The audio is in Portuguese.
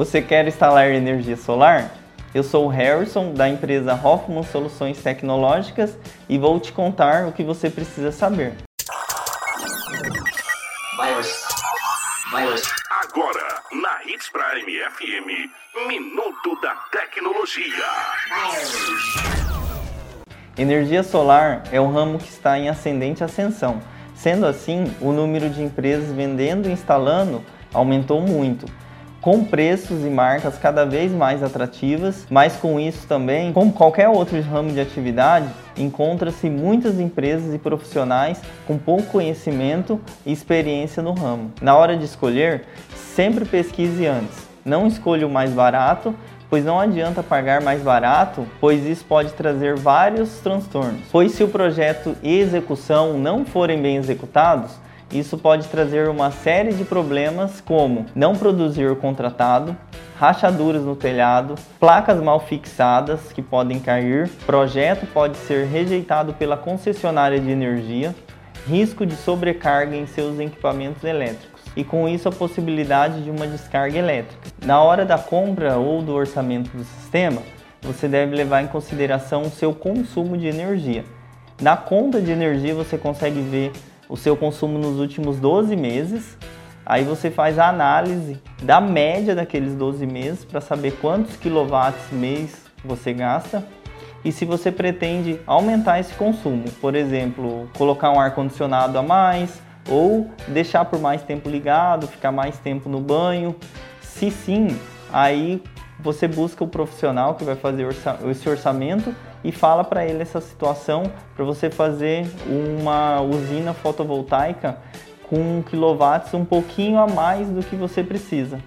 Você quer instalar energia solar? Eu sou o Harrison da empresa Hoffman Soluções Tecnológicas e vou te contar o que você precisa saber. Agora, na Hits Prime FM, Minuto da Tecnologia. Energia solar é um ramo que está em ascendente ascensão. Sendo assim, o número de empresas vendendo e instalando aumentou muito com preços e marcas cada vez mais atrativas, mas com isso também, como qualquer outro ramo de atividade, encontra-se muitas empresas e profissionais com pouco conhecimento e experiência no ramo. Na hora de escolher, sempre pesquise antes. Não escolha o mais barato, pois não adianta pagar mais barato, pois isso pode trazer vários transtornos. Pois se o projeto e execução não forem bem executados, isso pode trazer uma série de problemas como não produzir o contratado, rachaduras no telhado, placas mal fixadas que podem cair, projeto pode ser rejeitado pela concessionária de energia, risco de sobrecarga em seus equipamentos elétricos e com isso a possibilidade de uma descarga elétrica. Na hora da compra ou do orçamento do sistema, você deve levar em consideração o seu consumo de energia. Na conta de energia você consegue ver o seu consumo nos últimos 12 meses. Aí você faz a análise da média daqueles 12 meses para saber quantos quilowatts mês você gasta e se você pretende aumentar esse consumo, por exemplo, colocar um ar condicionado a mais ou deixar por mais tempo ligado, ficar mais tempo no banho. Se sim, aí você busca o profissional que vai fazer esse orçamento e fala para ele essa situação para você fazer uma usina fotovoltaica com quilowatts um pouquinho a mais do que você precisa.